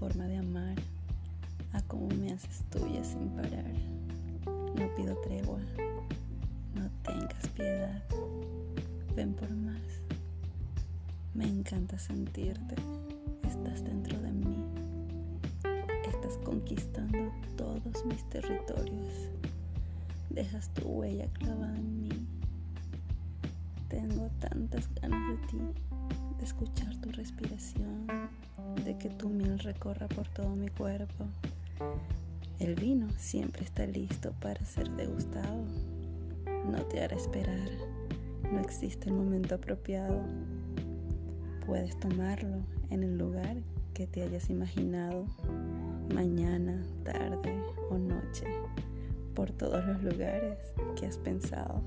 forma de amar, a cómo me haces tuya sin parar. No pido tregua, no tengas piedad, ven por más. Me encanta sentirte, estás dentro de mí, estás conquistando todos mis territorios, dejas tu huella clavada en mí. Tengo tantas ganas de ti, de escuchar tu respiración, que tu miel recorra por todo mi cuerpo. El vino siempre está listo para ser degustado. No te hará esperar. No existe el momento apropiado. Puedes tomarlo en el lugar que te hayas imaginado, mañana, tarde o noche, por todos los lugares que has pensado.